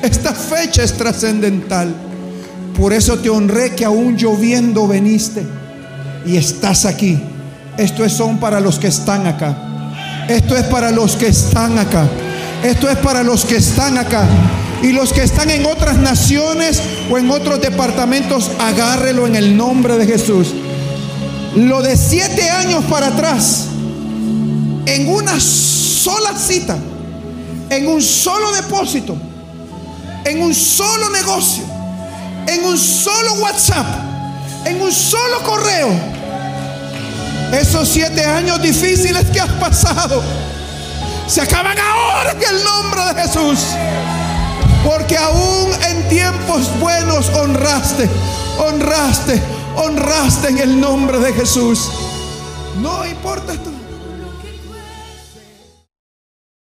Esta fecha es trascendental. Por eso te honré que aún lloviendo veniste y estás aquí. Esto es son para los que están acá. Esto es para los que están acá. Esto es para los que están acá. Y los que están en otras naciones o en otros departamentos, agárrelo en el nombre de Jesús. Lo de siete años para atrás, en una sola cita, en un solo depósito, en un solo negocio, en un solo WhatsApp, en un solo correo. Esos siete años difíciles que has pasado se acaban ahora en el nombre de Jesús. Porque aún en tiempos buenos honraste, honraste, honraste en el nombre de Jesús. No importa tu